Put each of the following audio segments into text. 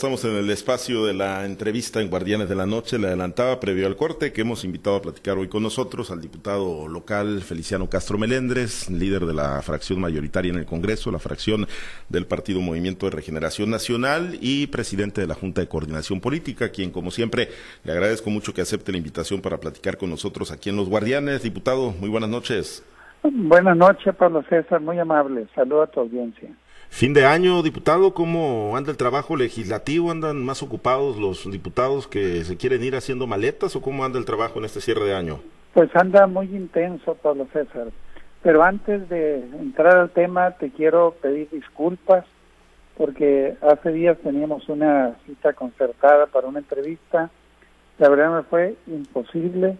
estamos en el espacio de la entrevista en Guardianes de la Noche. Le adelantaba previo al corte que hemos invitado a platicar hoy con nosotros al diputado local Feliciano Castro Melendres, líder de la fracción mayoritaria en el Congreso, la fracción del Partido Movimiento de Regeneración Nacional y presidente de la Junta de Coordinación Política, quien como siempre le agradezco mucho que acepte la invitación para platicar con nosotros aquí en Los Guardianes. Diputado, muy buenas noches. Buenas noches, Pablo César, muy amable. Saludo a tu audiencia. Fin de año, diputado, ¿cómo anda el trabajo legislativo? ¿Andan más ocupados los diputados que se quieren ir haciendo maletas o cómo anda el trabajo en este cierre de año? Pues anda muy intenso, Pablo César. Pero antes de entrar al tema, te quiero pedir disculpas porque hace días teníamos una cita concertada para una entrevista. La verdad me fue imposible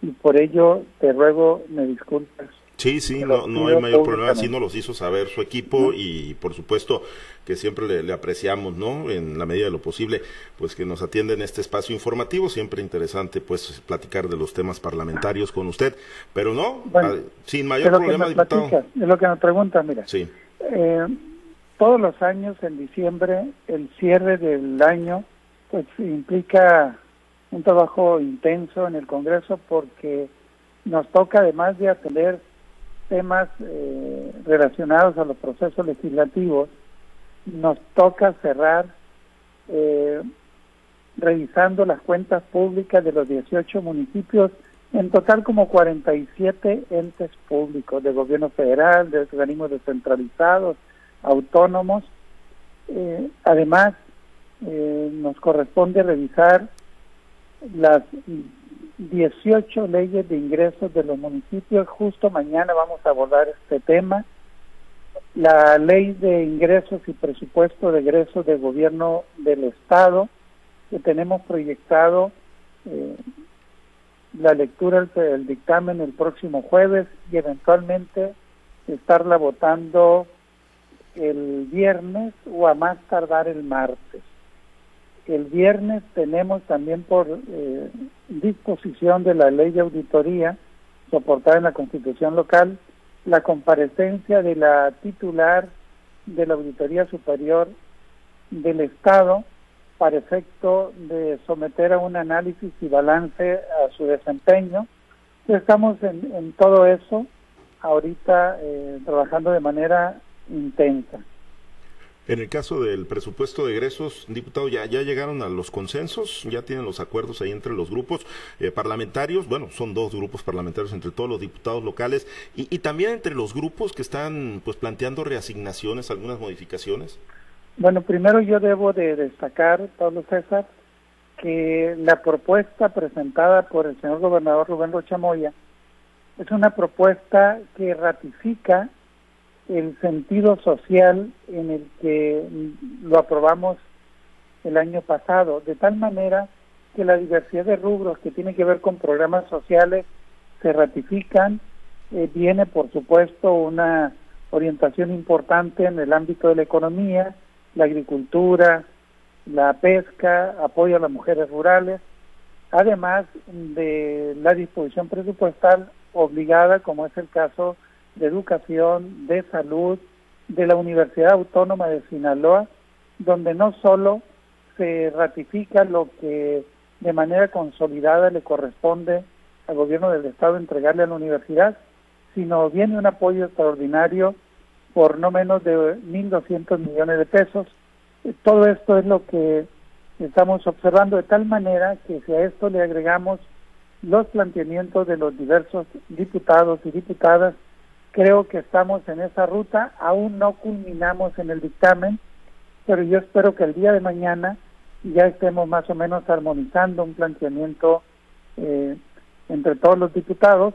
y por ello te ruego me disculpes Sí, sí, no, no hay mayor problema, así nos los hizo saber su equipo y por supuesto que siempre le, apreciamos, ¿no? En la medida de lo posible, pues que nos atiende en este espacio informativo, siempre interesante pues platicar de los temas parlamentarios con usted, pero no, sin mayor problema, diputado. es lo que me pregunta, mira. Sí. Eh, todos los años en diciembre, el cierre del año, pues implica un trabajo intenso en el Congreso porque nos toca además de atender temas eh, relacionados a los procesos legislativos, nos toca cerrar eh, revisando las cuentas públicas de los 18 municipios, en total como 47 entes públicos de gobierno federal, de organismos descentralizados, autónomos. Eh, además, nos corresponde revisar las 18 leyes de ingresos de los municipios. Justo mañana vamos a abordar este tema. La ley de ingresos y presupuesto de egresos del gobierno del Estado, que tenemos proyectado eh, la lectura del dictamen el próximo jueves y eventualmente estarla votando el viernes o a más tardar el martes. El viernes tenemos también por eh, disposición de la ley de auditoría soportada en la constitución local la comparecencia de la titular de la Auditoría Superior del Estado para efecto de someter a un análisis y balance a su desempeño. Estamos en, todo eso ahorita eh, trabajando de manera intensa. En el caso del presupuesto de egresos, diputado, ya, ya llegaron a los consensos, ya tienen los acuerdos ahí entre los grupos eh, parlamentarios, bueno, son dos grupos parlamentarios entre todos los diputados locales y, también entre los grupos que están pues planteando reasignaciones, algunas modificaciones. Bueno, primero yo debo de destacar, Pablo César, que la propuesta presentada por el señor gobernador Rubén Rochamoya es una propuesta que ratifica el sentido social en el que lo aprobamos el año pasado, de tal manera que la diversidad de rubros que tienen que ver con programas sociales se ratifican, eh, viene por supuesto una orientación importante en el ámbito de la economía, la agricultura, la pesca, apoyo a las mujeres rurales, además de la disposición presupuestal obligada, como es el caso de Educación, de Salud, de la Universidad Autónoma de Sinaloa, donde no solo se ratifica lo que de manera consolidada le corresponde al gobierno del Estado entregarle a la universidad, sino viene un apoyo extraordinario por no menos de 1.200 millones de pesos. Todo esto es lo que estamos observando de tal manera que si a esto le agregamos los planteamientos de los diversos diputados y diputadas Creo que estamos en esa ruta, aún no culminamos en el dictamen, pero yo espero que el día de mañana ya estemos más o menos armonizando un planteamiento eh, entre todos los diputados.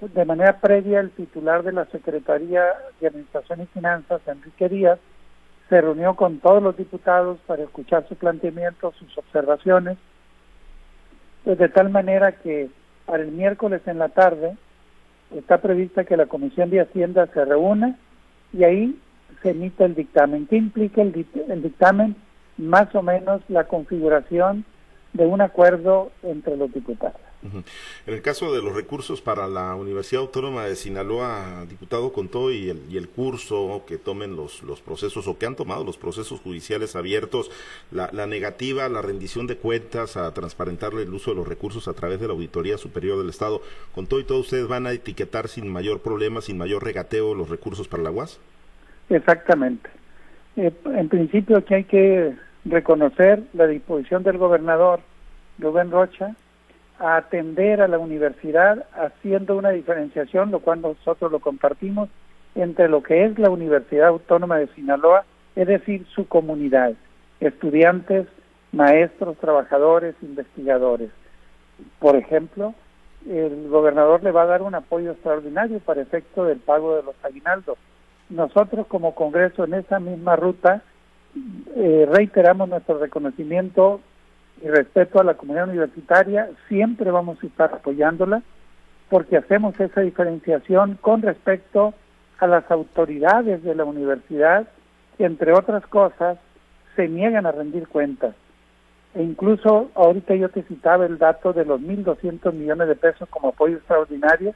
De manera previa, el titular de la Secretaría de Administración y Finanzas, Enrique Díaz, se reunió con todos los diputados para escuchar su planteamiento, sus observaciones, pues de tal manera que para el miércoles en la tarde está prevista que la Comisión de Hacienda se reúna y ahí se emita el dictamen. ¿Qué implica el, dictamen? Más o menos la configuración de un acuerdo entre los diputados. En el caso de los recursos para la Universidad Autónoma de Sinaloa, diputado Contó, y el, y el curso que tomen los, los procesos o que han tomado los procesos judiciales abiertos, la, la negativa, la rendición de cuentas a transparentarle el uso de los recursos a través de la Auditoría Superior del Estado, con todo y todo ustedes van a etiquetar sin mayor problema, sin mayor regateo los recursos para la UAS? Exactamente. Eh, en principio aquí hay que reconocer la disposición del gobernador Rubén Rocha a atender a la universidad haciendo una diferenciación, lo cual nosotros lo compartimos, entre lo que es la Universidad Autónoma de Sinaloa, es decir, su comunidad, estudiantes, maestros, trabajadores, investigadores. Por ejemplo, el gobernador le va a dar un apoyo extraordinario para efecto del pago de los aguinaldos. Nosotros como Congreso en esa misma ruta eh, reiteramos nuestro reconocimiento y respeto a la comunidad universitaria, siempre vamos a estar apoyándola porque hacemos esa diferenciación con respecto a las autoridades de la universidad que, entre otras cosas, se niegan a rendir cuentas. E incluso ahorita yo te citaba el dato de los 1.200 millones de pesos como apoyo extraordinario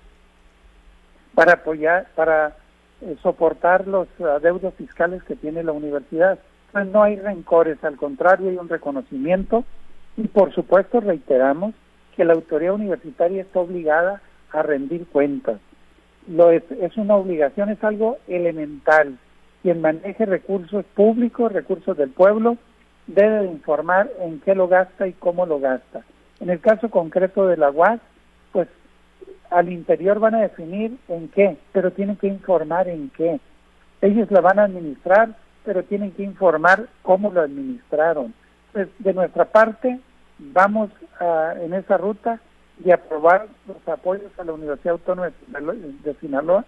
para apoyar, para eh, soportar los adeudos fiscales que tiene la universidad. Entonces no hay rencores, al contrario hay un reconocimiento y por supuesto reiteramos que la autoridad universitaria está obligada a rendir cuentas. Lo es, es una obligación, es algo elemental. Quien maneje recursos públicos, recursos del pueblo, debe informar en qué lo gasta y cómo lo gasta. En el caso concreto de la UAS, pues al interior van a definir en qué, pero tienen que informar en qué. Ellos la van a administrar, pero tienen que informar cómo lo administraron. Pues de nuestra parte, vamos a, en esa ruta de aprobar los apoyos a la Universidad Autónoma de Sinaloa,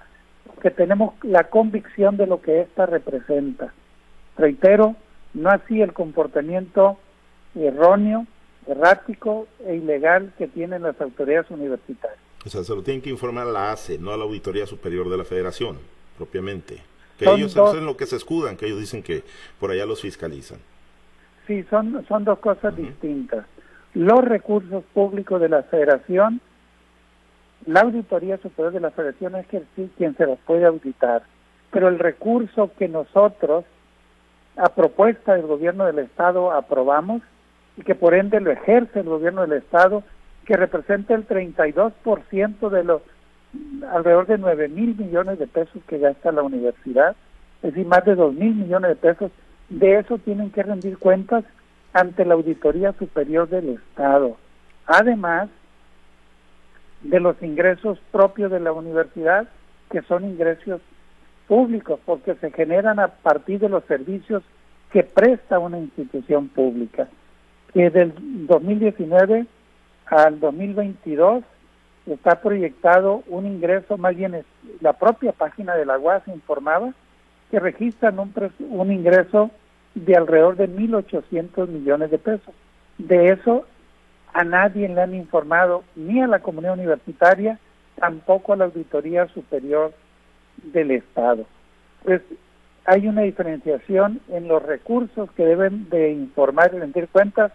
que tenemos la convicción de lo que ésta representa. Reitero, no así el comportamiento erróneo, errático e ilegal que tienen las autoridades universitarias. O sea, se lo tienen que informar a la ACE, no a la Auditoría Superior de la Federación, propiamente. Que ellos dos, lo que se escudan, que ellos dicen que por allá los fiscalizan. Sí, son, son dos cosas distintas los recursos públicos de la federación, la Auditoría Superior de la Federación es quien se los puede auditar, pero el recurso que nosotros, a propuesta del gobierno del Estado, aprobamos y que por ende lo ejerce el gobierno del Estado, que representa el 32% de los alrededor de 9 mil millones de pesos que gasta la universidad, es decir, más de 2 mil millones de pesos, de eso tienen que rendir cuentas ante la Auditoría Superior del Estado, además de los ingresos propios de la universidad, que son ingresos públicos, porque se generan a partir de los servicios que presta una institución pública. Que del 2019 al 2022 está proyectado un ingreso, más bien la propia página de la UAS informaba que registran un, un ingreso de alrededor de 1.800 millones de pesos. De eso a nadie le han informado, ni a la comunidad universitaria, tampoco a la Auditoría Superior del Estado. Pues hay una diferenciación en los recursos que deben de informar y rendir cuentas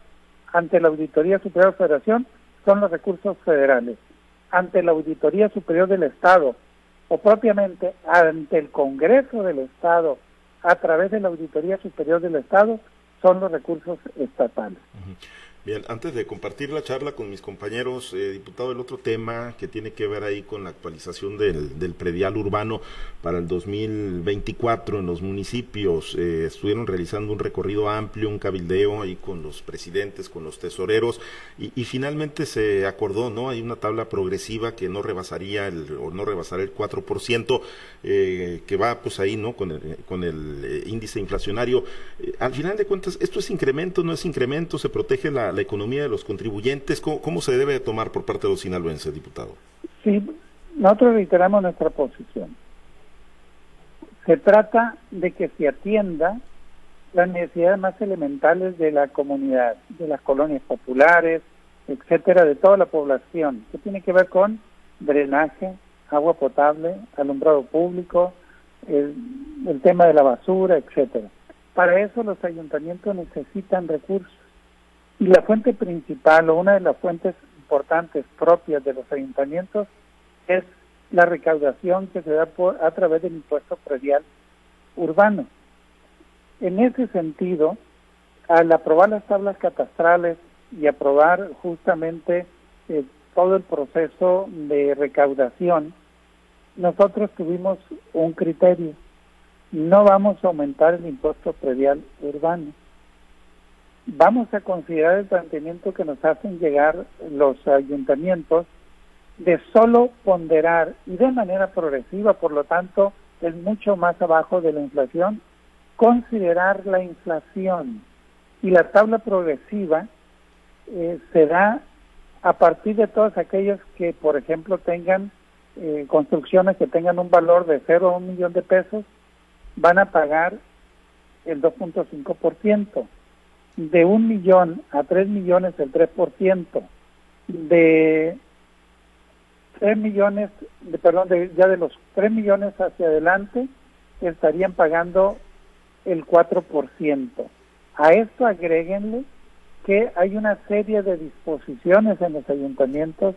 ante la Auditoría Superior de la Federación, son los recursos federales. Ante la Auditoría Superior del Estado, o propiamente ante el Congreso del Estado, a través de la Auditoría Superior del Estado son los recursos estatales. Bien, antes de compartir la charla con mis compañeros, eh, diputado, el otro tema que tiene que ver ahí con la actualización del, del predial urbano para el 2024 en los municipios. Eh, estuvieron realizando un recorrido amplio, un cabildeo ahí con los presidentes, con los tesoreros y, finalmente se acordó, ¿no? Hay una tabla progresiva que no rebasaría el, o no rebasará el 4%, eh, que va pues ahí, ¿no? Con el, con el eh, índice inflacionario. Eh, al final de cuentas, ¿esto es incremento, no es incremento? ¿Se protege la la economía de los contribuyentes? ¿Cómo, se debe tomar por parte de los sinaloenses, diputado? Sí, nosotros reiteramos nuestra posición. Se trata de que se atienda las necesidades más elementales de la comunidad, de las colonias populares, etcétera, de toda la población, que tiene que ver con drenaje, agua potable, alumbrado público, el, el tema de la basura, etcétera. Para eso los ayuntamientos necesitan recursos y la fuente principal o una de las fuentes importantes propias de los ayuntamientos es la recaudación que se da por, a través del impuesto predial urbano. En ese sentido, al aprobar las tablas catastrales y aprobar justamente eh, todo el proceso de recaudación, nosotros tuvimos un criterio. No vamos a aumentar el impuesto predial urbano. Vamos a considerar el planteamiento que nos hacen llegar los ayuntamientos de solo ponderar y de manera progresiva, por lo tanto, es mucho más abajo de la inflación, considerar la inflación. Y la tabla progresiva eh, se da a partir de todos aquellos que, por ejemplo, tengan eh, construcciones que tengan un valor de 0 a un millón de pesos, van a pagar el 2.5%. De un millón a tres millones, el 3%. De 3 millones, de, perdón, de, ya de los 3 millones hacia adelante, estarían pagando el 4%. A esto agréguenle que hay una serie de disposiciones en los ayuntamientos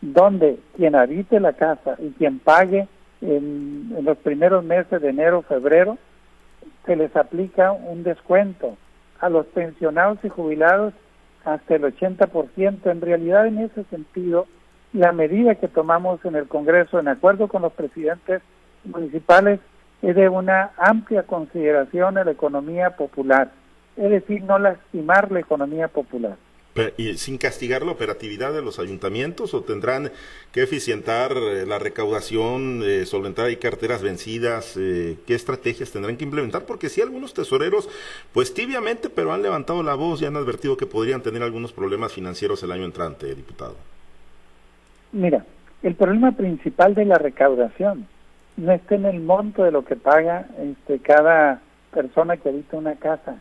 donde quien habite la casa y quien pague en, los primeros meses de enero, febrero, se les aplica un descuento. A los pensionados y jubilados hasta el 80%. En realidad, en ese sentido, la medida que tomamos en el Congreso, en acuerdo con los presidentes municipales, es de una amplia consideración a la economía popular, es decir, no lastimar la economía popular. ¿Y sin castigar la operatividad de los ayuntamientos o tendrán que eficientar eh, la recaudación, eh, solventar ahí carteras vencidas? Eh, ¿Qué estrategias tendrán que implementar? Porque sí, algunos tesoreros, pues tibiamente, pero han levantado la voz y han advertido que podrían tener algunos problemas financieros el año entrante, diputado. Mira, el problema principal de la recaudación no está en el monto de lo que paga este, cada persona que habita una casa,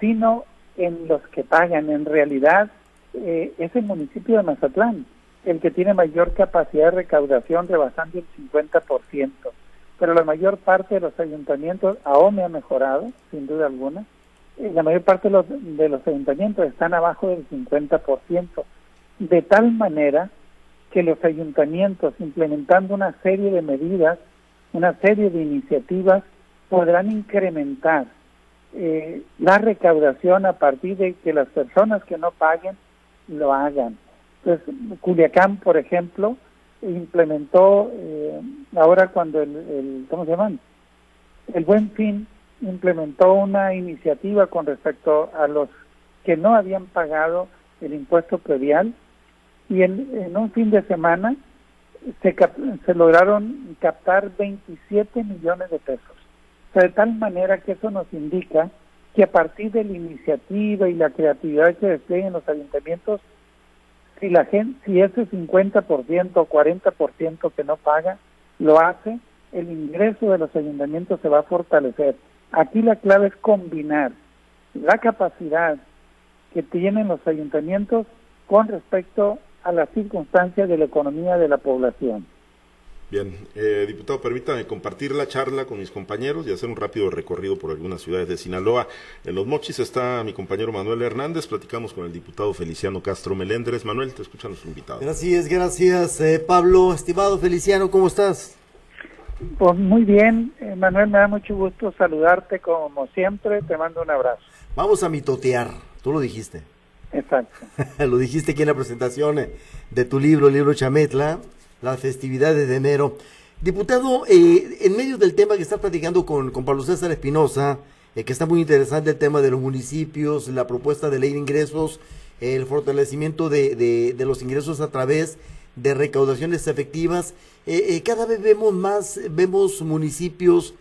sino en los que pagan. En realidad eh, es el municipio de Mazatlán el que tiene mayor capacidad de recaudación, rebasando el 50%. Pero la mayor parte de los ayuntamientos, aún me ha mejorado, sin duda alguna, eh, la mayor parte de los, de los ayuntamientos están abajo del 50%, de tal manera que los ayuntamientos, implementando una serie de medidas, una serie de iniciativas, podrán incrementar eh, la recaudación a partir de que las personas que no paguen lo hagan. Entonces, Culiacán, por ejemplo, implementó, eh, ahora cuando el, ¿cómo se llaman? El Buen Fin implementó una iniciativa con respecto a los que no habían pagado el impuesto predial y en, en un fin de semana se, se lograron captar 27 millones de pesos de tal manera que eso nos indica que a partir de la iniciativa y la creatividad que desplieguen los ayuntamientos, si la gente, si ese 50% o 40% que no paga lo hace, el ingreso de los ayuntamientos se va a fortalecer. Aquí la clave es combinar la capacidad que tienen los ayuntamientos con respecto a las circunstancias de la economía de la población. Bien, eh, diputado, permítame compartir la charla con mis compañeros y hacer un rápido recorrido por algunas ciudades de Sinaloa. En Los Mochis está mi compañero Manuel Hernández, platicamos con el diputado Feliciano Castro Melendres. Manuel, te escuchan los invitados. Gracias, gracias, eh, Pablo. Estimado Feliciano, ¿cómo estás? Pues muy bien, eh, Manuel, me da mucho gusto saludarte como siempre, te mando un abrazo. Vamos a mitotear, tú lo dijiste. Exacto. lo dijiste aquí en la presentación eh, de tu libro, el libro Chametla, las festividades de enero. Diputado, eh, en medio del tema que está platicando con, con Pablo César Espinosa, eh, que está muy interesante el tema de los municipios, la propuesta de ley de ingresos, el fortalecimiento de, de, los ingresos a través de recaudaciones efectivas. Eh, cada vez vemos más, vemos municipios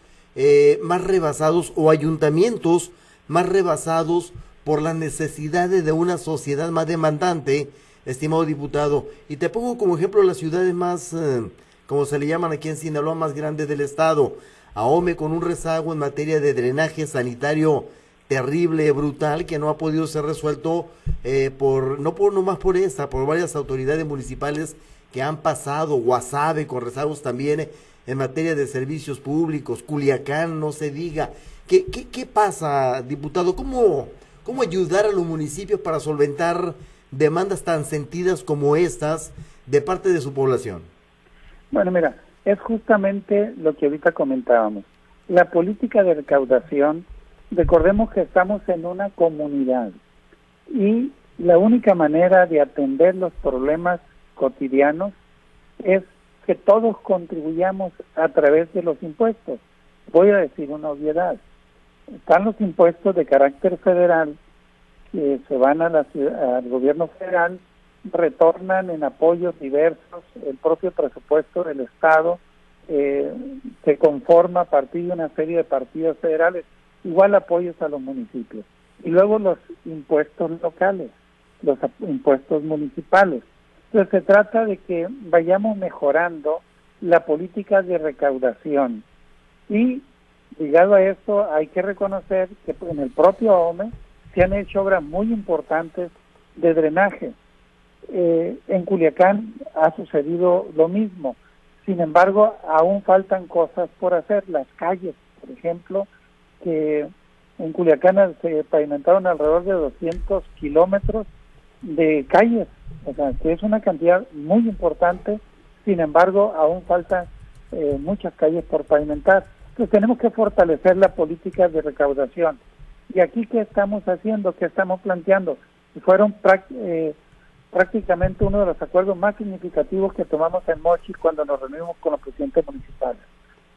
más rebasados o ayuntamientos más rebasados por las necesidades de una sociedad más demandante estimado diputado. Y te pongo como ejemplo las ciudades más, eh, como se le llaman aquí en Sinaloa, más grandes del estado. Ahome con un rezago en materia de drenaje sanitario terrible, brutal, que no ha podido ser resuelto eh, por, no por nomás por esta, por varias autoridades municipales que han pasado, Guasave con rezagos también en materia de servicios públicos, Culiacán, no se diga. ¿Qué, qué, qué pasa, diputado? ¿Cómo, ¿Cómo ayudar a los municipios para solventar demandas tan sentidas como estas de parte de su población? Bueno, mira, es justamente lo que ahorita comentábamos. La política de recaudación, recordemos que estamos en una comunidad y la única manera de atender los problemas cotidianos es que todos contribuyamos a través de los impuestos. Voy a decir una obviedad. Están los impuestos de carácter federal que se van a la, al gobierno federal, retornan en apoyos diversos, el propio presupuesto del Estado eh, se conforma a partir de una serie de partidos federales, igual apoyos a los municipios. Y luego los impuestos locales, los impuestos municipales. Entonces se trata de que vayamos mejorando la política de recaudación. Y ligado a esto hay que reconocer que en el propio OME se han hecho obras muy importantes de drenaje. Eh, en Culiacán ha sucedido lo mismo. Sin embargo, aún faltan cosas por hacer. Las calles, por ejemplo, que en Culiacán se pavimentaron alrededor de 200 kilómetros de calles o sea, que es una cantidad muy importante, sin embargo, aún faltan eh, muchas calles por pavimentar. Entonces tenemos que fortalecer la política de recaudación. ¿Y aquí qué estamos haciendo? ¿Qué estamos planteando? Y fueron eh, prácticamente uno de los acuerdos más significativos que tomamos en Mochi cuando nos reunimos con los presidentes municipales.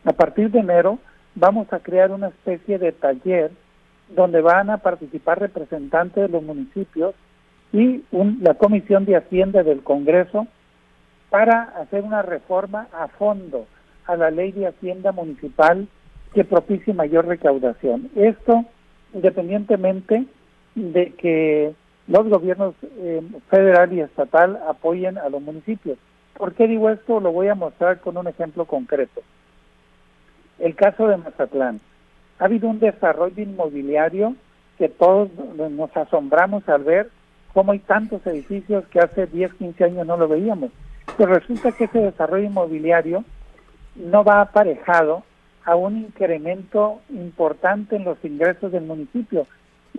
A partir de enero vamos a crear una especie de taller donde van a participar representantes de los municipios y la Comisión de Hacienda del Congreso para hacer una reforma a fondo a la ley de Hacienda Municipal que propicie mayor recaudación. Esto independientemente de que los gobiernos eh, federal y estatal apoyen a los municipios. ¿Por qué digo esto? Lo voy a mostrar con un ejemplo concreto. El caso de Mazatlán. Ha habido un desarrollo inmobiliario que todos nos asombramos al ver cómo hay tantos edificios que hace 10, 15 años no lo veíamos. Pero resulta que ese desarrollo inmobiliario no va aparejado a un incremento importante en los ingresos del municipio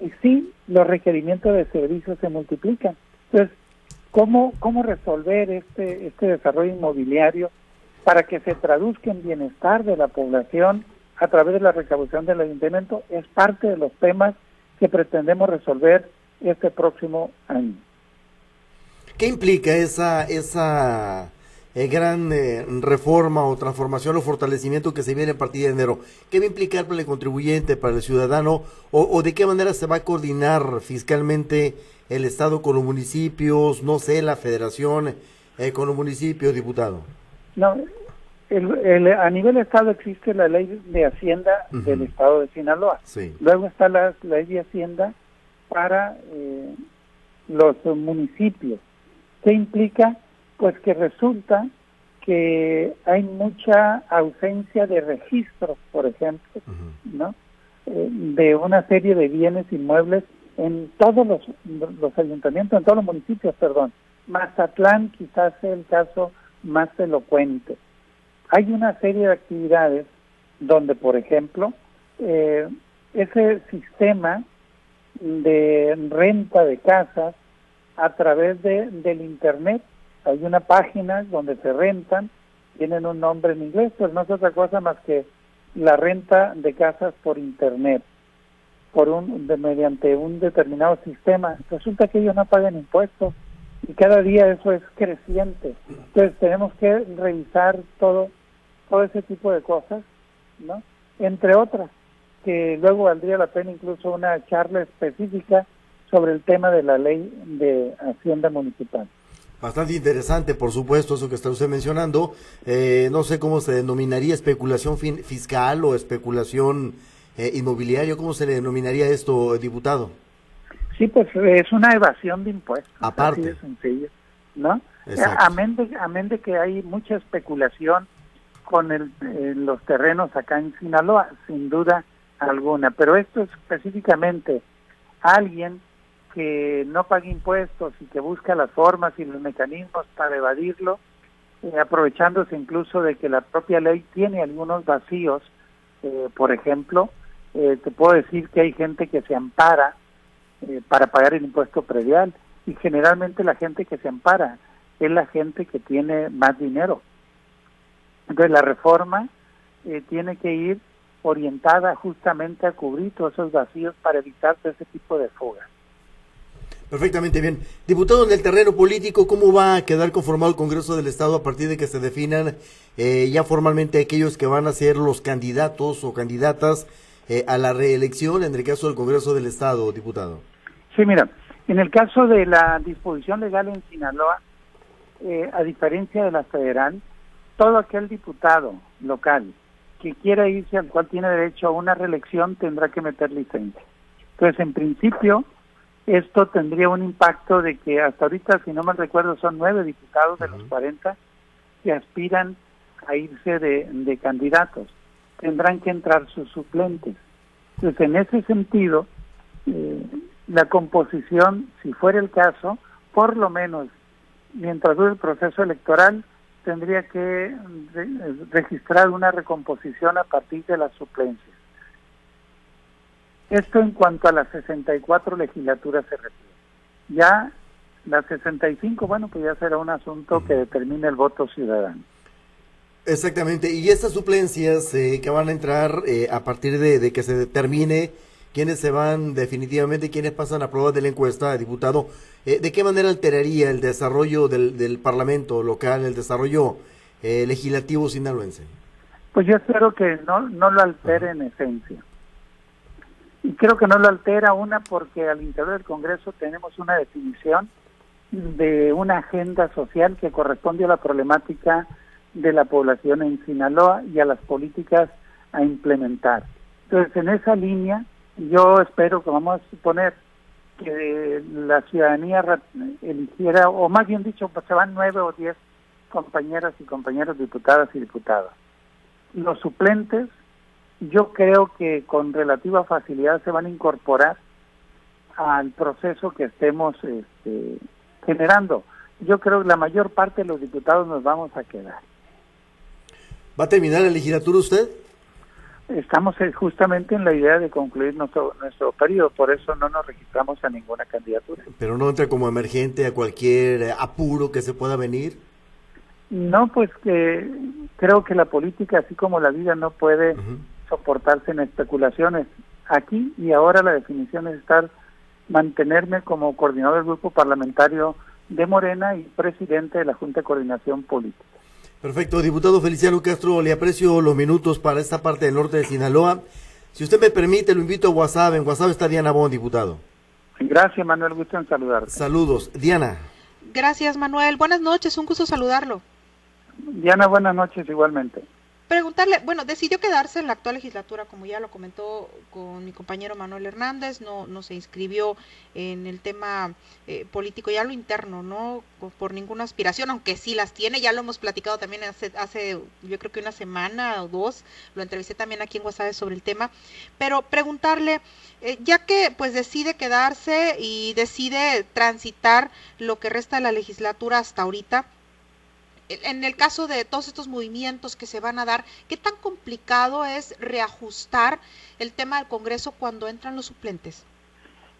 y sí los requerimientos de servicios se multiplican. Entonces, ¿cómo, cómo resolver este, este desarrollo inmobiliario para que se traduzca en bienestar de la población a través de la recaudación del ayuntamiento? Es parte de los temas que pretendemos resolver este próximo año. ¿Qué implica esa, esa eh, gran eh, reforma o transformación o fortalecimiento que se viene a partir de enero? ¿Qué va a implicar para el contribuyente, para el ciudadano? O, de qué manera se va a coordinar fiscalmente el Estado con los municipios, no sé, la federación eh, con los municipios, diputado? No, a nivel Estado existe la ley de Hacienda del Estado de Sinaloa. Luego está la ley de Hacienda para eh, los municipios. ¿Qué implica? Pues que resulta que hay mucha ausencia de registros, por ejemplo, ¿no? Eh, de una serie de bienes inmuebles en todos los, los ayuntamientos, en todos los municipios, perdón. Mazatlán quizás sea el caso más elocuente. Hay una serie de actividades donde, por ejemplo, eh, ese sistema de renta de casas a través de, del Internet. Hay una página donde se rentan, tienen un nombre en inglés, pero no es otra cosa más que la renta de casas por Internet, por un, de, mediante un determinado sistema. Resulta que ellos no pagan impuestos y cada día eso es creciente. Entonces tenemos que revisar todo, todo ese tipo de cosas, ¿no? Entre otras que luego valdría la pena incluso una charla específica sobre el tema de la ley de Hacienda Municipal. Bastante interesante, por supuesto, eso que está usted mencionando. Eh, no sé cómo se denominaría especulación fiscal o especulación eh, inmobiliaria, ¿cómo se le denominaría esto, diputado? Sí, pues es una evasión de impuestos. Aparte. Así de sencillo, ¿no? Amén de, amén de que hay mucha especulación con el, eh, los terrenos acá en Sinaloa, sin duda alguna, pero esto es específicamente alguien que no paga impuestos y que busca las formas y los mecanismos para evadirlo, eh, aprovechándose incluso de que la propia ley tiene algunos vacíos. Eh, por ejemplo, eh, te puedo decir que hay gente que se ampara para pagar el impuesto predial y generalmente la gente que se ampara es la gente que tiene más dinero. Entonces la reforma tiene que ir orientada justamente a cubrir todos esos vacíos para evitar ese tipo de fugas. Perfectamente bien. Diputado, en el terreno político, ¿cómo va a quedar conformado el Congreso del Estado a partir de que se definan eh, ya formalmente aquellos que van a ser los candidatos o candidatas eh, a la reelección en el caso del Congreso del Estado, diputado? Sí, mira, en el caso de la disposición legal en Sinaloa, eh, a diferencia de la federal, todo aquel diputado local que quiera irse al cual tiene derecho a una reelección tendrá que meter licencia. Entonces, en principio, esto tendría un impacto de que hasta ahorita, si no me recuerdo, son nueve diputados de los 40 que aspiran a irse de, candidatos. Tendrán que entrar sus suplentes. Entonces, en ese sentido, eh, la composición, si fuera el caso, por lo menos mientras dure el proceso electoral, tendría que registrar una recomposición a partir de las suplencias. Esto en cuanto a las 64 legislaturas se refiere. Ya las 65, bueno, pues ya será un asunto que determine el voto ciudadano. Exactamente, y estas suplencias eh, que van a entrar eh, a partir de, que se determine quiénes se van definitivamente, quiénes pasan a prueba de la encuesta, diputado, eh, ¿de qué manera alteraría el desarrollo del, del Parlamento local, el desarrollo legislativo sinaloense? Pues yo espero que no, no lo altere en esencia y creo que no lo altera una porque al interior del Congreso tenemos una definición de una agenda social que corresponde a la problemática de la población en Sinaloa y a las políticas a implementar. Entonces, en esa línea, yo espero que vamos a suponer que la ciudadanía eligiera, o más bien dicho, pues se van nueve o diez compañeras y compañeros diputadas y diputadas. Los suplentes yo creo que con relativa facilidad se van a incorporar al proceso que estemos este, generando. Yo creo que la mayor parte de los diputados nos vamos a quedar. ¿Va a terminar la legislatura usted? Estamos eh, justamente en la idea de concluir nuestro, nuestro periodo, por eso no nos registramos a ninguna candidatura. ¿Pero no entra como emergente a cualquier eh, apuro que se pueda venir? No, pues que creo que la política, así como la vida, no puede soportarse en especulaciones. Aquí y ahora la definición es estar, mantenerme como coordinador del grupo parlamentario de Morena y presidente de la Junta de Coordinación Política. Perfecto, diputado Feliciano Castro, le aprecio los minutos para esta parte del norte de Sinaloa. Si usted me permite, lo invito a WhatsApp. En WhatsApp está Diana Bon, diputado. Gracias, Manuel. Gusto en saludarte. Saludos. Diana. Gracias, Manuel. Buenas noches. Un gusto saludarlo. Diana, buenas noches igualmente preguntarle, bueno, decidió quedarse en la actual legislatura, como ya lo comentó con mi compañero Manuel Hernández, no, no se inscribió en el tema eh, político, ya lo interno, no por ninguna aspiración, aunque sí las tiene, ya lo hemos platicado también hace, hace yo creo que una semana o dos, lo entrevisté también aquí en WhatsApp sobre el tema, pero preguntarle, eh, ya que pues decide quedarse y decide transitar lo que resta de la legislatura hasta ahorita, en el caso de todos estos movimientos que se van a dar, ¿qué tan complicado es reajustar el tema del Congreso cuando entran los suplentes?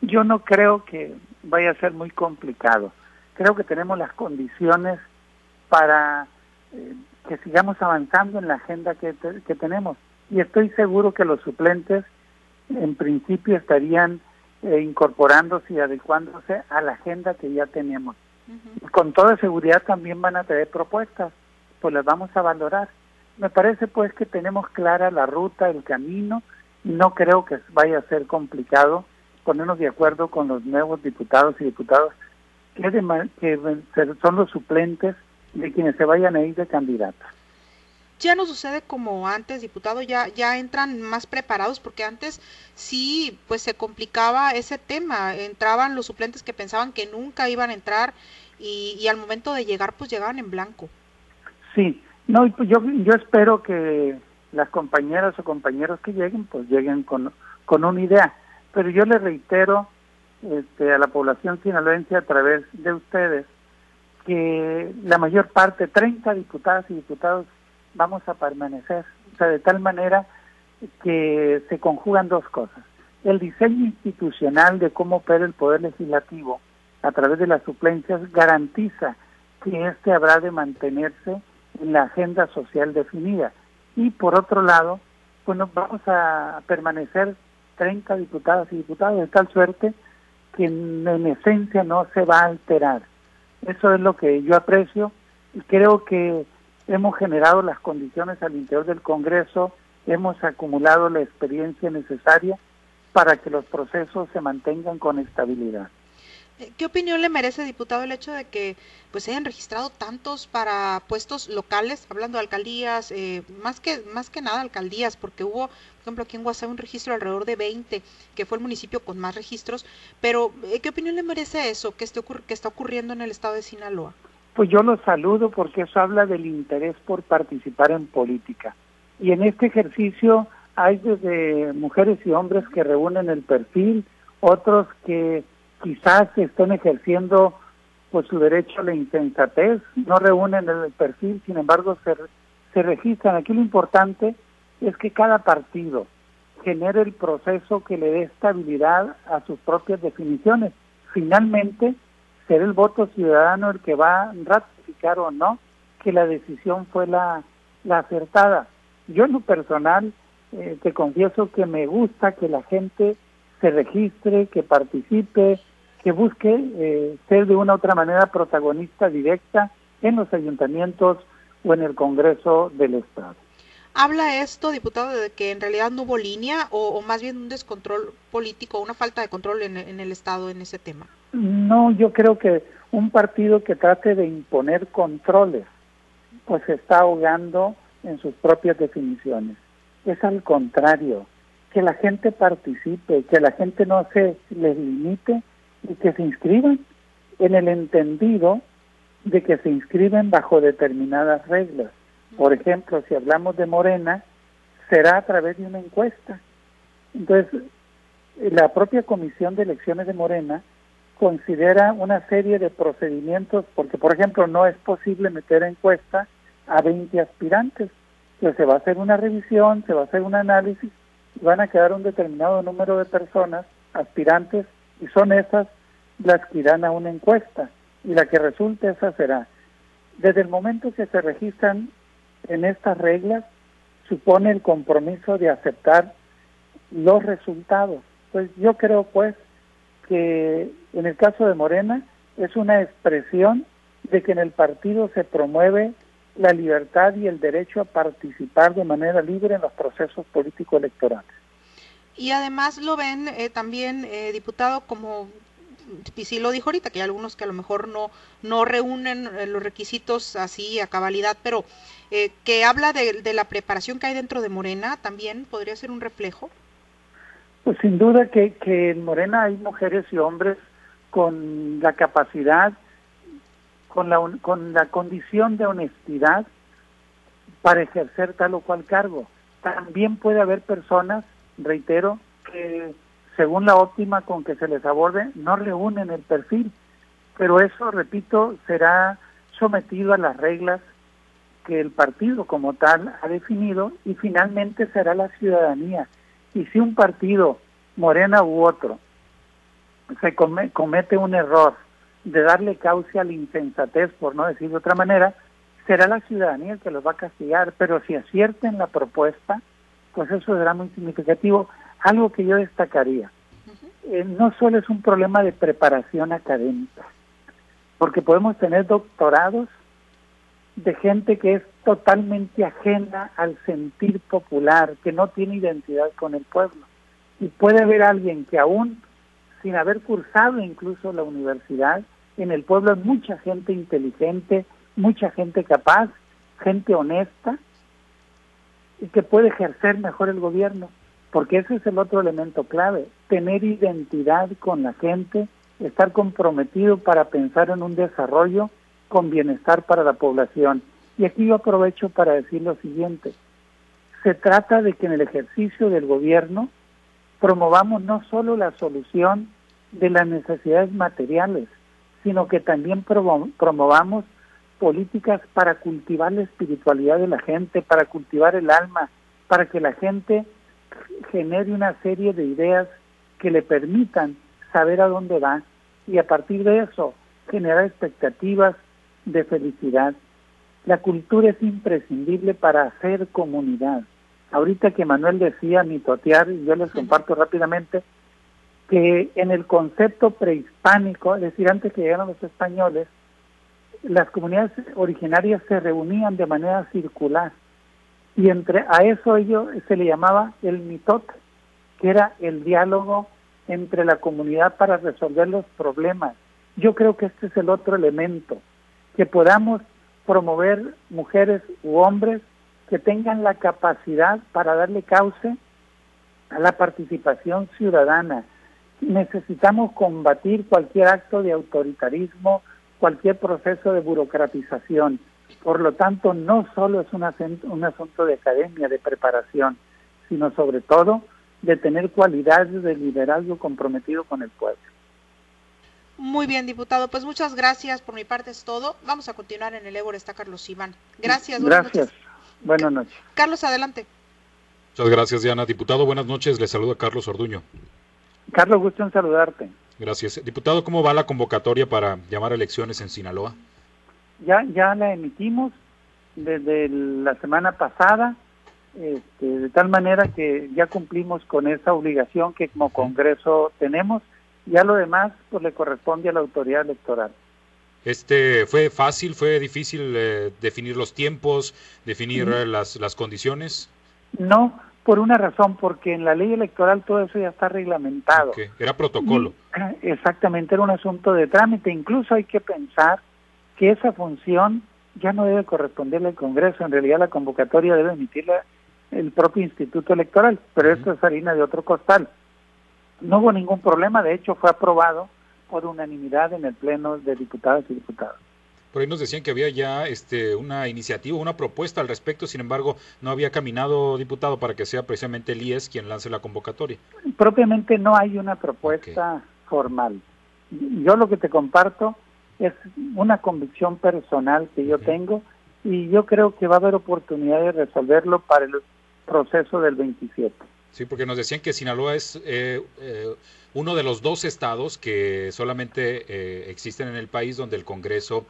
Yo no creo que vaya a ser muy complicado. Creo que tenemos las condiciones para eh, que sigamos avanzando en la agenda que, tenemos. Y estoy seguro que los suplentes en principio estarían eh, incorporándose y adecuándose a la agenda que ya tenemos. Con toda seguridad también van a tener propuestas, pues las vamos a valorar. Me parece pues que tenemos clara la ruta, el camino, y no creo que vaya a ser complicado ponernos de acuerdo con los nuevos diputados y diputadas que, que son los suplentes de quienes se vayan a ir de candidatos ya no sucede como antes, diputado, ya, ya entran más preparados, porque antes sí, pues se complicaba ese tema, entraban los suplentes que pensaban que nunca iban a entrar y, al momento de llegar, pues llegaban en blanco. Sí, no, yo, yo espero que las compañeras o compañeros que lleguen, pues lleguen con, con una idea, pero yo le reitero este, a la población sinaloense a través de ustedes que la mayor parte, 30 diputadas y diputados vamos a permanecer. O sea, de tal manera que se conjugan dos cosas. El diseño institucional de cómo opera el Poder Legislativo a través de las suplencias garantiza que éste habrá de mantenerse en la agenda social definida. Y por otro lado, bueno, vamos a permanecer 30 diputadas y diputados de tal suerte que en, en, esencia no se va a alterar. Eso es lo que yo aprecio y creo que hemos generado las condiciones al interior del Congreso, hemos acumulado la experiencia necesaria para que los procesos se mantengan con estabilidad. ¿Qué opinión le merece, diputado, el hecho de que pues se hayan registrado tantos para puestos locales, hablando de alcaldías, eh, más que más que nada alcaldías, porque hubo, por ejemplo, aquí en Guasave un registro alrededor de 20, que fue el municipio con más registros, pero eh, ¿qué opinión le merece eso que, esté que está ocurriendo en el estado de Sinaloa? Pues yo lo saludo porque eso habla del interés por participar en política. Y en este ejercicio hay desde mujeres y hombres que reúnen el perfil, otros que quizás estén ejerciendo pues su derecho a la insensatez, no reúnen el perfil, sin embargo se, se registran. Aquí lo importante es que cada partido genere el proceso que le dé estabilidad a sus propias definiciones. Finalmente, será el voto ciudadano el que va a ratificar o no que la decisión fue la, la acertada. Yo en lo personal eh, te confieso que me gusta que la gente se registre, que participe, que busque eh, ser de una u otra manera protagonista directa en los ayuntamientos o en el Congreso del Estado. ¿Habla esto, diputado, de que en realidad no hubo línea o, más bien un descontrol político, una falta de control en, en, el Estado en ese tema? No, yo creo que un partido que trate de imponer controles, pues se está ahogando en sus propias definiciones. Es al contrario, que la gente participe, que la gente no se les limite y que se inscriban en el entendido de que se inscriben bajo determinadas reglas. Por ejemplo, si hablamos de Morena, será a través de una encuesta. Entonces, la propia Comisión de Elecciones de Morena considera una serie de procedimientos, porque, por ejemplo, no es posible meter encuesta a 20 aspirantes. Entonces, se va a hacer una revisión, se va a hacer un análisis, y van a quedar un determinado número de personas, aspirantes, y son esas las que irán a una encuesta y la que resulte esa será. Desde el momento que se registran en estas reglas, supone el compromiso de aceptar los resultados. Pues yo creo pues que en el caso de Morena es una expresión de que en el partido se promueve la libertad y el derecho a participar de manera libre en los procesos político-electorales. Y además lo ven eh, también, eh, diputado, como y sí lo dijo ahorita, que hay algunos que a lo mejor no, no reúnen eh, los requisitos así a cabalidad, pero eh, que habla de, de, la preparación que hay dentro de Morena, también podría ser un reflejo. Pues sin duda que, que en Morena hay mujeres y hombres con la capacidad, con la, con la condición de honestidad para ejercer tal o cual cargo. También puede haber personas reitero, que según la óptima con que se les aborde, no reúnen el perfil. Pero eso, repito, será sometido a las reglas que el partido como tal ha definido y finalmente será la ciudadanía. Y si un partido, Morena u otro, se comete un error de darle causa a la insensatez, por no decir de otra manera, será la ciudadanía el que los va a castigar, pero si acierten la propuesta, pues eso será muy significativo. Algo que yo destacaría, eh, no solo es un problema de preparación académica, porque podemos tener doctorados de gente que es totalmente ajena al sentir popular, que no tiene identidad con el pueblo. Y puede haber alguien que aún, sin haber cursado incluso la universidad, en el pueblo hay mucha gente inteligente, mucha gente capaz, gente honesta, y que puede ejercer mejor el gobierno, porque ese es el otro elemento clave, tener identidad con la gente, estar comprometido para pensar en un desarrollo con bienestar para la población. Y aquí yo aprovecho para decir lo siguiente, se trata de que en el ejercicio del gobierno promovamos no solo la solución de las necesidades materiales, sino que también promovamos políticas para cultivar la espiritualidad de la gente, para cultivar el alma, para que la gente genere una serie de ideas que le permitan saber a dónde va y a partir de eso generar expectativas de felicidad. La cultura es imprescindible para hacer comunidad. Ahorita que Manuel decía mitotear, y yo les comparto rápidamente, que en el concepto prehispánico, es decir, antes que llegaran los españoles, las comunidades originarias se reunían de manera circular y entre a eso ello se le llamaba el mitot, que era el diálogo entre la comunidad para resolver los problemas. Yo creo que este es el otro elemento, que podamos promover mujeres u hombres que tengan la capacidad para darle cauce a la participación ciudadana. Necesitamos combatir cualquier acto de autoritarismo, cualquier proceso de burocratización. Por lo tanto, no solo es un, un asunto de academia, de preparación, sino sobre todo de tener cualidades de liderazgo comprometido con el pueblo. Muy bien, diputado. Pues muchas gracias. Por mi parte es todo. Vamos a continuar en el Ébora. Está Carlos Iván. Gracias. Gracias. Buenas noches. Carlos, adelante. Muchas gracias, Diana. Diputado, buenas noches. Le saluda Carlos Orduño. Carlos, gusto en saludarte. Gracias. Diputado, ¿cómo va la convocatoria para llamar a elecciones en Sinaloa? Ya, ya la emitimos desde la semana pasada, este, de tal manera que ya cumplimos con esa obligación que como Congreso tenemos. Ya lo demás, pues le corresponde a la autoridad electoral. Este, ¿Fue fácil, fue difícil eh, definir los tiempos, definir las, las condiciones? No, por una razón, porque en la ley electoral todo eso ya está reglamentado. Era protocolo. exactamente, era un asunto de trámite. Incluso hay que pensar que esa función ya no debe corresponderle al Congreso. En realidad la convocatoria debe emitirla el propio Instituto Electoral, pero esto es harina de otro costal. No hubo ningún problema, de hecho fue aprobado por unanimidad en el Pleno de Diputados y Diputados. Por ahí nos decían que había ya este, una iniciativa, una propuesta al respecto, sin embargo, no había caminado, diputado, para que sea precisamente el IES quien lance la convocatoria. Propiamente no hay una propuesta formal. Yo lo que te comparto es una convicción personal que yo tengo y yo creo que va a haber oportunidad de resolverlo para el proceso del 27. Sí, porque nos decían que Sinaloa es eh, eh, uno de los dos estados que solamente eh, existen en el país donde el Congreso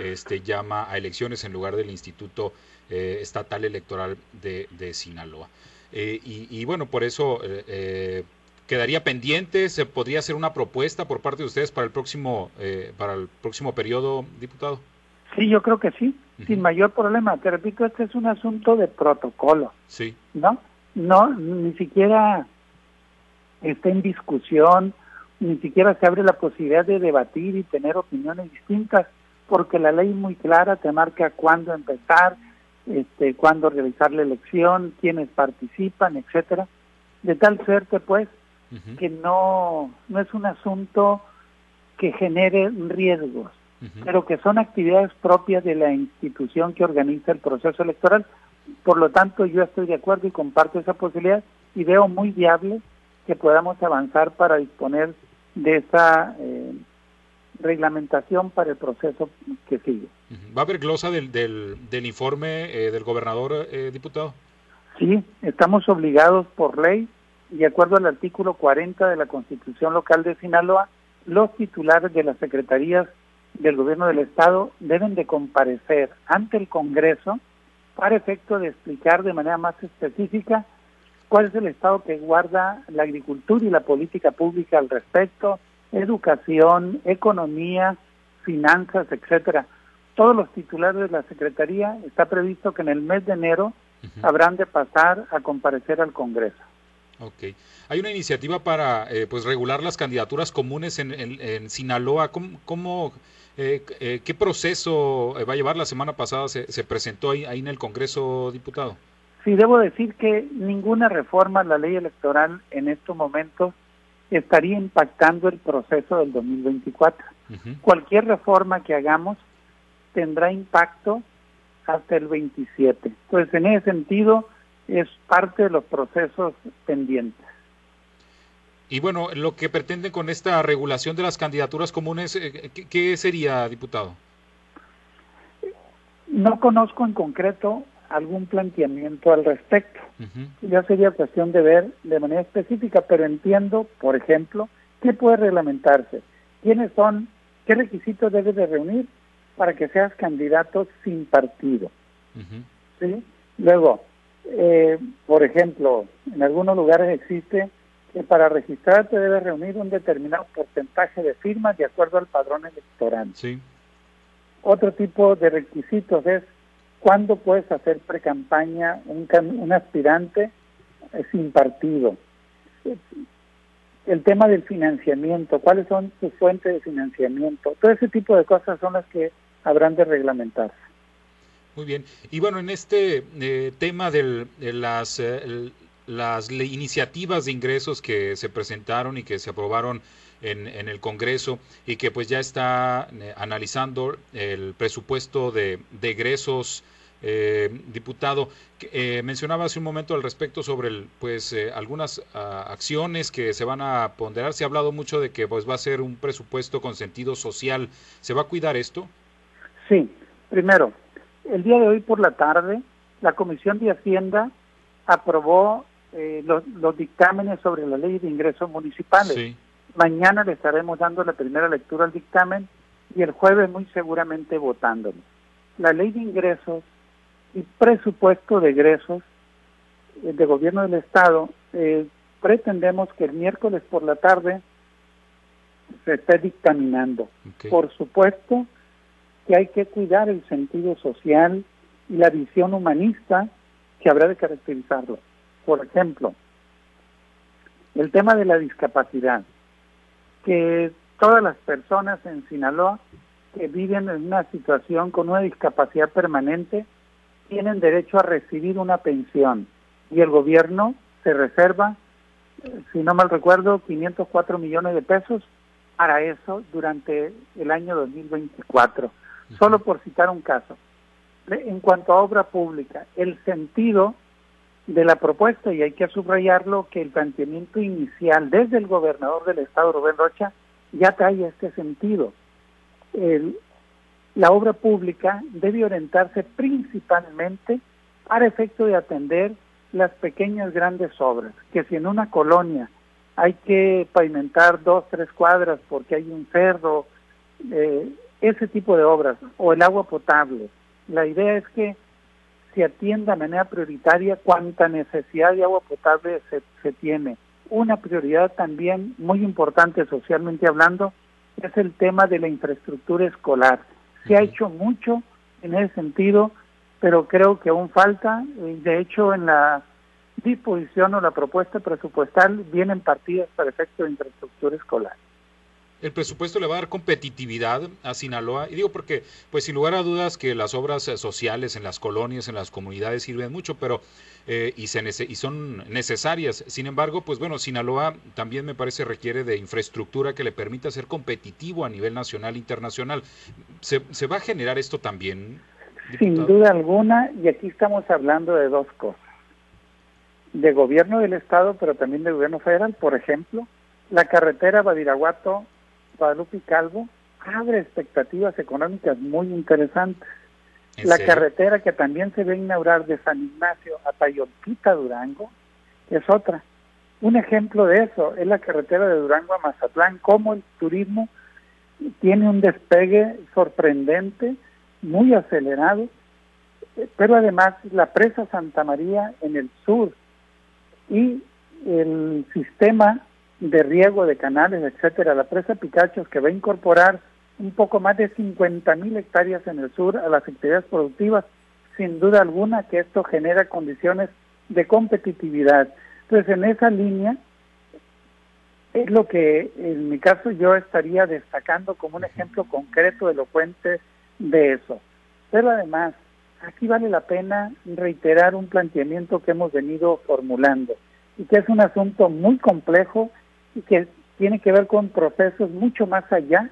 este, llama a elecciones en lugar del Instituto eh, Estatal Electoral de, Sinaloa. Eh, y, bueno, por eso eh, quedaría pendiente, se podría hacer una propuesta por parte de ustedes para el próximo, para el próximo periodo, diputado. Sí, yo creo que sí, sin mayor problema. Te repito, este es un asunto de protocolo. Sí. ¿No? No, ni siquiera está en discusión, ni siquiera se abre la posibilidad de debatir y tener opiniones distintas porque la ley muy clara te marca cuándo empezar, este, cuándo realizar la elección, quiénes participan, etcétera, de tal suerte pues que no no es un asunto que genere riesgos, pero que son actividades propias de la institución que organiza el proceso electoral. Por lo tanto, yo estoy de acuerdo y comparto esa posibilidad y veo muy viable que podamos avanzar para disponer de esa eh, reglamentación para el proceso que sigue. ¿Va a haber glosa del, del, del informe eh, del gobernador, eh, diputado? Sí, estamos obligados por ley y de acuerdo al artículo 40 de la Constitución Local de Sinaloa, los titulares de las secretarías del gobierno del Estado deben de comparecer ante el Congreso para efecto de explicar de manera más específica cuál es el estado que guarda la agricultura y la política pública al respecto, educación, economía, finanzas, etcétera. Todos los titulares de la Secretaría está previsto que en el mes de enero habrán de pasar a comparecer al Congreso. Ok. Hay una iniciativa para eh, pues regular las candidaturas comunes en, en, Sinaloa. ¿Cómo, eh, eh, ¿Qué proceso va a llevar? La semana pasada se, se presentó ahí, ahí en el Congreso, diputado. Sí, debo decir que ninguna reforma a la ley electoral en estos momentos estaría impactando el proceso del 2024. Cualquier reforma que hagamos tendrá impacto hasta el 27. Entonces, en ese sentido, es parte de los procesos pendientes. Y bueno, lo que pretende con esta regulación de las candidaturas comunes, eh, ¿qué, sería, diputado? No conozco en concreto algún planteamiento al respecto. Ya sería cuestión de ver de manera específica, pero entiendo, por ejemplo, que puede reglamentarse ¿quiénes son? ¿Qué requisitos debes de reunir para que seas candidato sin partido? ¿Sí? Luego, eh, por ejemplo, en algunos lugares existe que para registrarte debes reunir un determinado porcentaje de firmas de acuerdo al padrón electoral. Sí. Otro tipo de requisitos es cuándo puedes hacer pre-campaña un, un aspirante sin partido. El tema del financiamiento, cuáles son sus fuentes de financiamiento, todo ese tipo de cosas son las que habrán de reglamentarse. Muy bien. Y bueno, en este eh, tema de las, eh, las iniciativas de ingresos que se presentaron y que se aprobaron en, en el Congreso y que pues ya está eh, analizando el presupuesto de, de egresos eh, diputado, eh, mencionaba hace un momento al respecto sobre el, pues eh, algunas ah, acciones que se van a ponderar. Se ha hablado mucho de que pues va a ser un presupuesto con sentido social. ¿Se va a cuidar esto? Sí. Primero, el día de hoy por la tarde, la Comisión de Hacienda aprobó eh, los, los, dictámenes sobre la ley de ingresos municipales. Mañana le estaremos dando la primera lectura al dictamen y el jueves muy seguramente votándolo. La ley de ingresos y presupuesto de egresos eh, de gobierno del Estado, eh, pretendemos que el miércoles por la tarde se esté dictaminando. Por supuesto que hay que cuidar el sentido social y la visión humanista que habrá de caracterizarlo. Por ejemplo, el tema de la discapacidad, que todas las personas en Sinaloa que viven en una situación con una discapacidad permanente tienen derecho a recibir una pensión y el gobierno se reserva, si no mal recuerdo, 504 millones de pesos para eso durante el año 2024, solo por citar un caso. En cuanto a obra pública, el sentido de la propuesta, y hay que subrayarlo, que el planteamiento inicial desde el gobernador del estado, Rubén Rocha, ya trae este sentido. La obra pública debe orientarse principalmente para efecto de atender las pequeñas grandes obras, que si en una colonia hay que pavimentar dos, tres cuadras porque hay un cerro, eh, ese tipo de obras, o el agua potable, la idea es que se atienda de manera prioritaria cuánta necesidad de agua potable se, se tiene. Una prioridad también muy importante socialmente hablando es el tema de la infraestructura escolar se ha hecho mucho en ese sentido, pero creo que aún falta. De hecho, en la disposición o la propuesta presupuestal vienen partidas para efecto de infraestructura escolar el presupuesto le va a dar competitividad a Sinaloa. Y digo porque, pues sin lugar a dudas que las obras eh, sociales en las colonias, en las comunidades sirven mucho, pero eh, y, se y son necesarias. Sin embargo, pues bueno, Sinaloa también me parece requiere de infraestructura que le permita ser competitivo a nivel nacional e internacional. ¿Se, se va a generar esto también? Sin duda alguna, y aquí estamos hablando de dos cosas. De gobierno del Estado, pero también de gobierno federal. Por ejemplo, la carretera Badiraguato Guadalupe Calvo abre expectativas económicas muy interesantes. La carretera que también se va a inaugurar de San Ignacio a Tayolpita, Durango, es otra. Un ejemplo de eso es la carretera de Durango a Mazatlán, cómo el turismo tiene un despegue sorprendente, muy acelerado, pero además la presa Santa María en el sur y el sistema de riego de canales, etcétera, la presa Picachos que va a incorporar un poco más de 50 mil hectáreas en el sur a las actividades productivas, sin duda alguna que esto genera condiciones de competitividad. Entonces, en esa línea es lo que en mi caso yo estaría destacando como un ejemplo concreto, elocuente de eso. Pero además, aquí vale la pena reiterar un planteamiento que hemos venido formulando y que es un asunto muy complejo que tiene que ver con procesos mucho más allá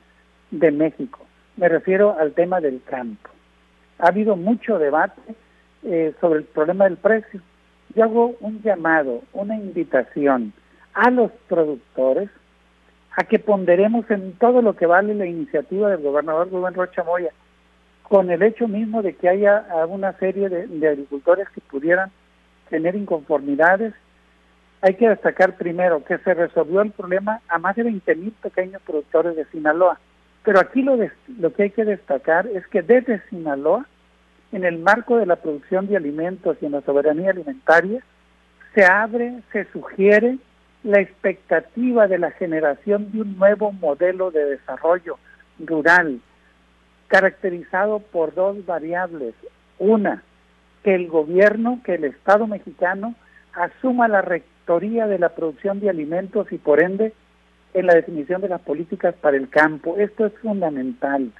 de México. Me refiero al tema del campo. Ha habido mucho debate eh, sobre el problema del precio. Yo hago un llamado, una invitación a los productores a que ponderemos en todo lo que vale la iniciativa del gobernador Rubén Rocha Moya, con el hecho mismo de que haya una serie de agricultores que pudieran tener inconformidades hay que destacar primero que se resolvió el problema a más de 20 mil pequeños productores de Sinaloa. Pero aquí lo, lo que hay que destacar es que desde Sinaloa, en el marco de la producción de alimentos y en la soberanía alimentaria, se abre, se sugiere la expectativa de la generación de un nuevo modelo de desarrollo rural, caracterizado por dos variables. Una, que el gobierno, que el Estado mexicano asuma la de la producción de alimentos y por ende en la definición de las políticas para el campo. Esto es fundamental.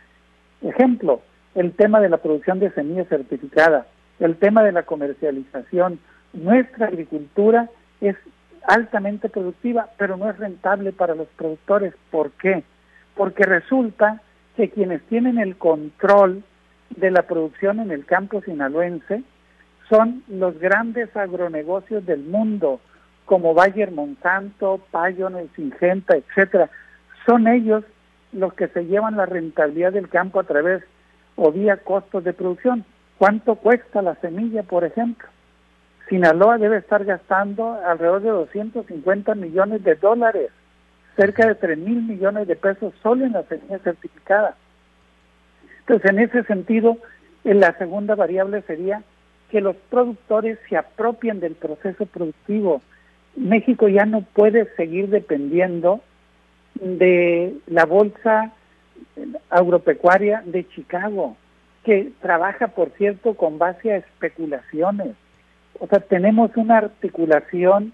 Ejemplo, el tema de la producción de semillas certificadas, el tema de la comercialización. Nuestra agricultura es altamente productiva, pero no es rentable para los productores. ¿Por qué? Porque resulta que quienes tienen el control de la producción en el campo sinaloense son los grandes agronegocios del mundo, como Bayer Monsanto, Pioneer, Singenta, etcétera. Son ellos los que se llevan la rentabilidad del campo a través o vía costos de producción. ¿Cuánto cuesta la semilla, por ejemplo? Sinaloa debe estar gastando alrededor de 250 millones de dólares, cerca de 3 mil millones de pesos solo en la semilla certificada. Entonces, en ese sentido, la segunda variable sería que los productores se apropien del proceso productivo. México ya no puede seguir dependiendo de la bolsa agropecuaria de Chicago, que trabaja, por cierto, con base a especulaciones. O sea, tenemos una articulación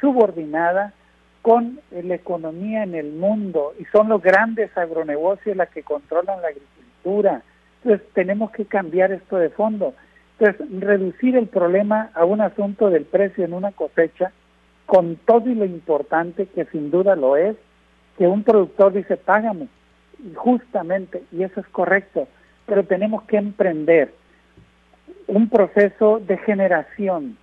subordinada con la economía en el mundo y son los grandes agronegocios las que controlan la agricultura. Entonces tenemos que cambiar esto de fondo. Entonces, reducir el problema a un asunto del precio en una cosecha, con todo y lo importante que sin duda lo es, que un productor dice, págame, justamente, y eso es correcto, pero tenemos que emprender un proceso de generación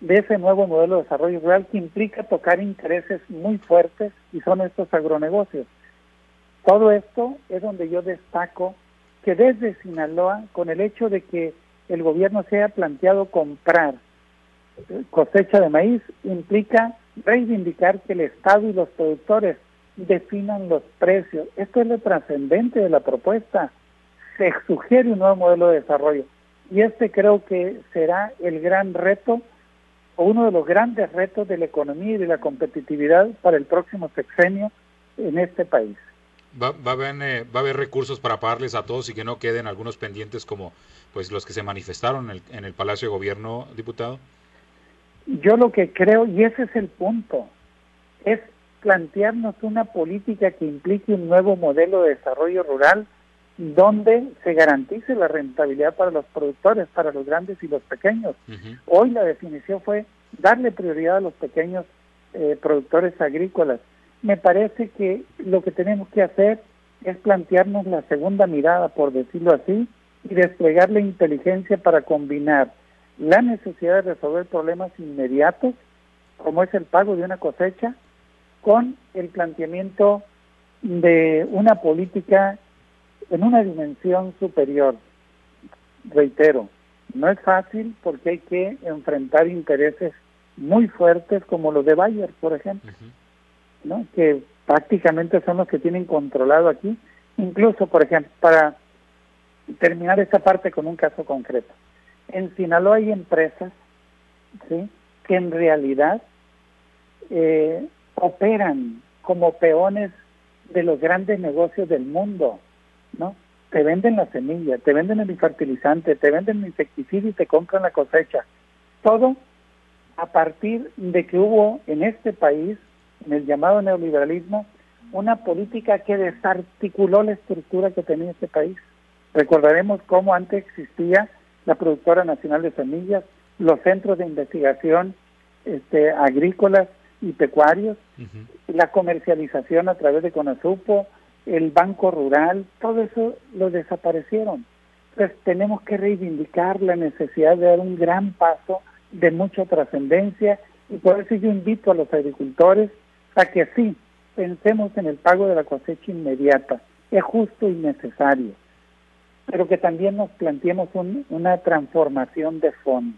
de ese nuevo modelo de desarrollo rural que implica tocar intereses muy fuertes y son estos agronegocios. Todo esto es donde yo destaco que desde Sinaloa, con el hecho de que el gobierno se haya planteado comprar cosecha de maíz implica reivindicar que el Estado y los productores definan los precios. Esto es lo trascendente de la propuesta. Se sugiere un nuevo modelo de desarrollo y este creo que será el gran reto o uno de los grandes retos de la economía y de la competitividad para el próximo sexenio en este país. Va, va, a haber, eh, va a haber recursos para pagarles a todos y que no queden algunos pendientes como pues los que se manifestaron en el, en el Palacio de Gobierno, diputado? Yo lo que creo, y ese es el punto, es plantearnos una política que implique un nuevo modelo de desarrollo rural donde se garantice la rentabilidad para los productores, para los grandes y los pequeños. Hoy la definición fue darle prioridad a los pequeños eh, productores agrícolas. Me parece que lo que tenemos que hacer es plantearnos la segunda mirada, por decirlo así, y desplegar la inteligencia para combinar la necesidad de resolver problemas inmediatos, como es el pago de una cosecha, con el planteamiento de una política en una dimensión superior. Reitero, no es fácil porque hay que enfrentar intereses muy fuertes como los de Bayer, por ejemplo, ¿no? que prácticamente son los que tienen controlado aquí. Incluso, por ejemplo, para terminar esta parte con un caso concreto. En Sinaloa hay empresas que en realidad eh, operan como peones de los grandes negocios del mundo, ¿no? Te venden la semilla, te venden el fertilizante, te venden el insecticida y te compran la cosecha. Todo a partir de que hubo en este país, en el llamado neoliberalismo, una política que desarticuló la estructura que tenía este país. Recordaremos cómo antes existía la Productora Nacional de Semillas, los centros de investigación este, agrícolas y pecuarios, la comercialización a través de Conasupo, el Banco Rural, todo eso lo desaparecieron. Entonces tenemos que reivindicar la necesidad de dar un gran paso de mucha trascendencia. Y por eso yo invito a los agricultores a que sí, pensemos en el pago de la cosecha inmediata, es justo y necesario pero que también nos planteemos una transformación de fondo.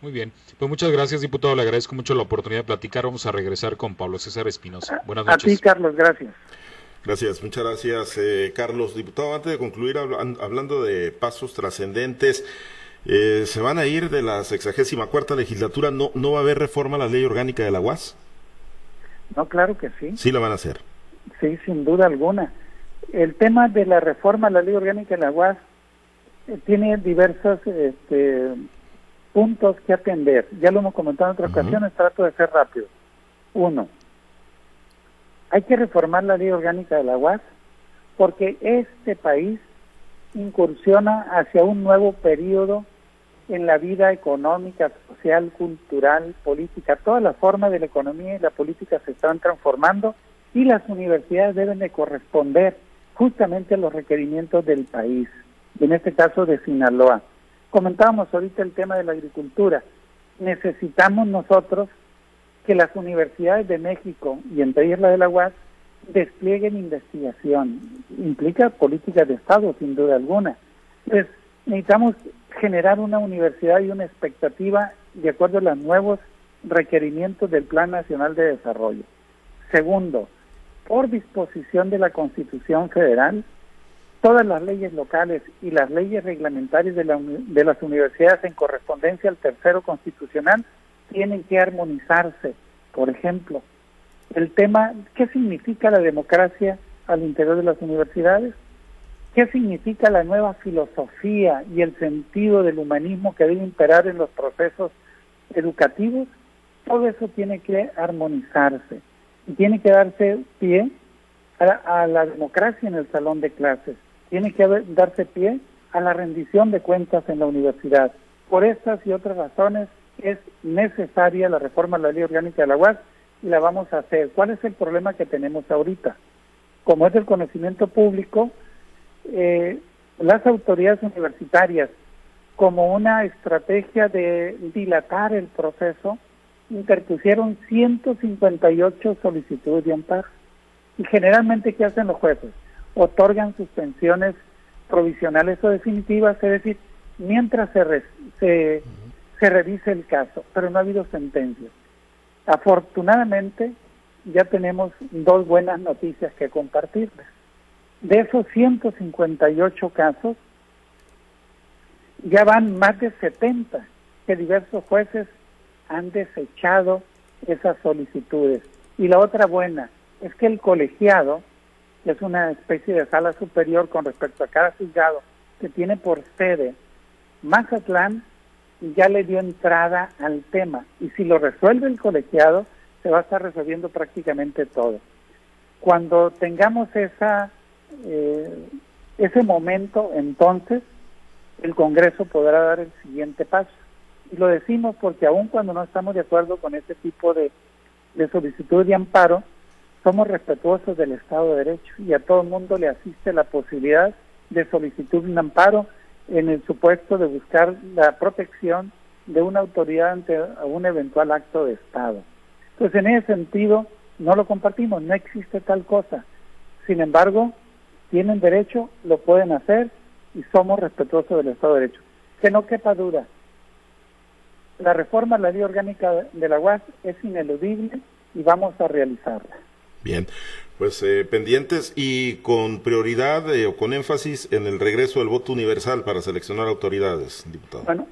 Muy bien, pues muchas gracias, diputado. Le agradezco mucho la oportunidad de platicar. Vamos a regresar con Pablo César Espinosa. Buenas noches. A ti, Carlos, gracias. Gracias, muchas gracias, eh, Carlos. Diputado, antes de concluir, hablando de pasos trascendentes, eh, ¿se van a ir de la sexagésima cuarta legislatura? ¿No, ¿No va a haber reforma a la ley orgánica de la UAS? No, claro que sí. Sí la van a hacer. Sí, sin duda alguna. El tema de la reforma a la ley orgánica de la UAS eh, tiene diversos este, puntos que atender. Ya lo hemos comentado en otras ocasiones, trato de ser rápido. Uno, hay que reformar la ley orgánica de la UAS porque este país incursiona hacia un nuevo periodo en la vida económica, social, cultural, política. Todas las formas de la economía y la política se están transformando y las universidades deben de corresponder justamente los requerimientos del país, en este caso de Sinaloa. Comentábamos ahorita el tema de la agricultura. Necesitamos nosotros que las universidades de México y entre ellas la de la UAS desplieguen investigación. Implica políticas de Estado, sin duda alguna. Entonces, necesitamos generar una universidad y una expectativa de acuerdo a los nuevos requerimientos del Plan Nacional de Desarrollo. Segundo, por disposición de la Constitución Federal, todas las leyes locales y las leyes reglamentarias de, de las universidades en correspondencia al tercero constitucional tienen que armonizarse. Por ejemplo, el tema, ¿qué significa la democracia al interior de las universidades? ¿Qué significa la nueva filosofía y el sentido del humanismo que debe imperar en los procesos educativos? Todo eso tiene que armonizarse y tiene que darse pie a, la democracia en el salón de clases, tiene que darse pie a la rendición de cuentas en la universidad. Por estas y otras razones es necesaria la reforma de la ley orgánica de la UAS y la vamos a hacer. ¿Cuál es el problema que tenemos ahorita? Como es el conocimiento público, eh, las autoridades universitarias, como una estrategia de dilatar el proceso, interpusieron 158 solicitudes de amparo. Y generalmente, ¿qué hacen los jueces? Otorgan suspensiones provisionales o definitivas, es decir, mientras se, se, se revise el caso, pero no ha habido sentencias. Afortunadamente, ya tenemos dos buenas noticias que compartirles. De esos 158 casos, ya van más de 70 que diversos jueces han desechado esas solicitudes. Y la otra buena es que el colegiado, que es una especie de sala superior con respecto a cada juzgado, que tiene por sede Mazatlán, ya le dio entrada al tema. Y si lo resuelve el colegiado, se va a estar resolviendo prácticamente todo. Cuando tengamos esa, eh, ese momento, entonces el Congreso podrá dar el siguiente paso. Y lo decimos porque aun cuando no estamos de acuerdo con este tipo de, de solicitud de amparo, somos respetuosos del Estado de Derecho y a todo el mundo le asiste la posibilidad de solicitud de un amparo en el supuesto de buscar la protección de una autoridad ante un eventual acto de Estado. Entonces, en ese sentido, no lo compartimos, no existe tal cosa. Sin embargo, tienen derecho, lo pueden hacer y somos respetuosos del Estado de Derecho. Que no quepa duda, la reforma a la ley orgánica de la UAS es ineludible y vamos a realizarla. Bien, pues eh, pendientes y con prioridad eh, o con énfasis en el regreso del voto universal para seleccionar autoridades, diputado. Bueno,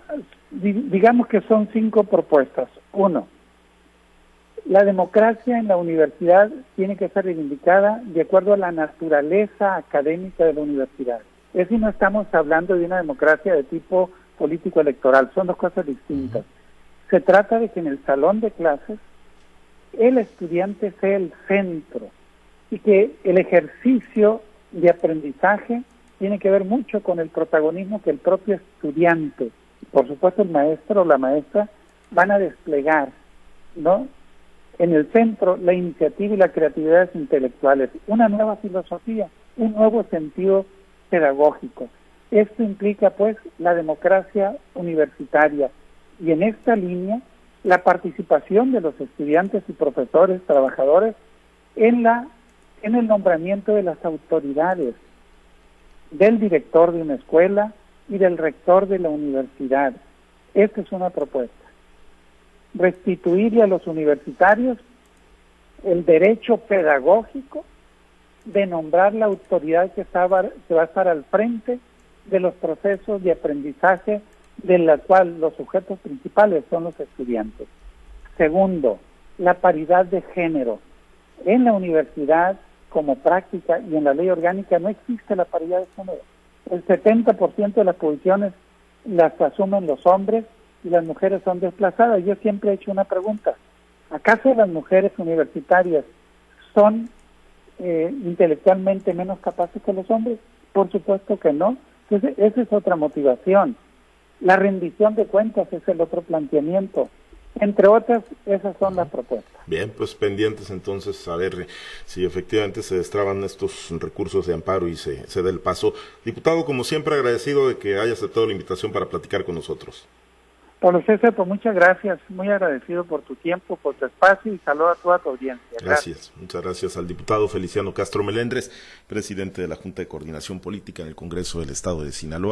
digamos que son cinco propuestas. Uno, la democracia en la universidad tiene que ser reivindicada de acuerdo a la naturaleza académica de la universidad. Es decir, no estamos hablando de una democracia de tipo político electoral, son dos cosas distintas. Se trata de que en el salón de clases el estudiante sea el centro y que el ejercicio de aprendizaje tiene que ver mucho con el protagonismo que el propio estudiante, por supuesto el maestro o la maestra, van a desplegar, ¿no? En el centro, la iniciativa y la creatividad intelectuales, una nueva filosofía, un nuevo sentido pedagógico. Esto implica, pues, la democracia universitaria y en esta línea la participación de los estudiantes y profesores, trabajadores en la en el nombramiento de las autoridades, del director de una escuela y del rector de la universidad. Esta es una propuesta. restituirle a los universitarios el derecho pedagógico de nombrar la autoridad que, estaba, que va a estar al frente de los procesos de aprendizaje de la cual los sujetos principales son los estudiantes. Segundo, la paridad de género. En la universidad, como práctica y en la ley orgánica, no existe la paridad de género. El 70% de las posiciones las asumen los hombres y las mujeres son desplazadas. Yo siempre he hecho una pregunta. ¿Acaso las mujeres universitarias son eh, intelectualmente menos capaces que los hombres? Por supuesto que no. Entonces, esa es otra motivación. La rendición de cuentas es el otro planteamiento. Entre otras, esas son las propuestas. Bien, pues pendientes entonces a ver si efectivamente se destraban estos recursos de amparo y se, se da el paso. Diputado, como siempre, agradecido de que haya aceptado la invitación para platicar con nosotros. Pablo César, pues muchas gracias, muy agradecido por tu tiempo, por tu espacio y saludo a toda tu audiencia. Gracias. muchas gracias al diputado Feliciano Castro Melendres, presidente de la Junta de Coordinación Política en el Congreso del Estado de Sinaloa.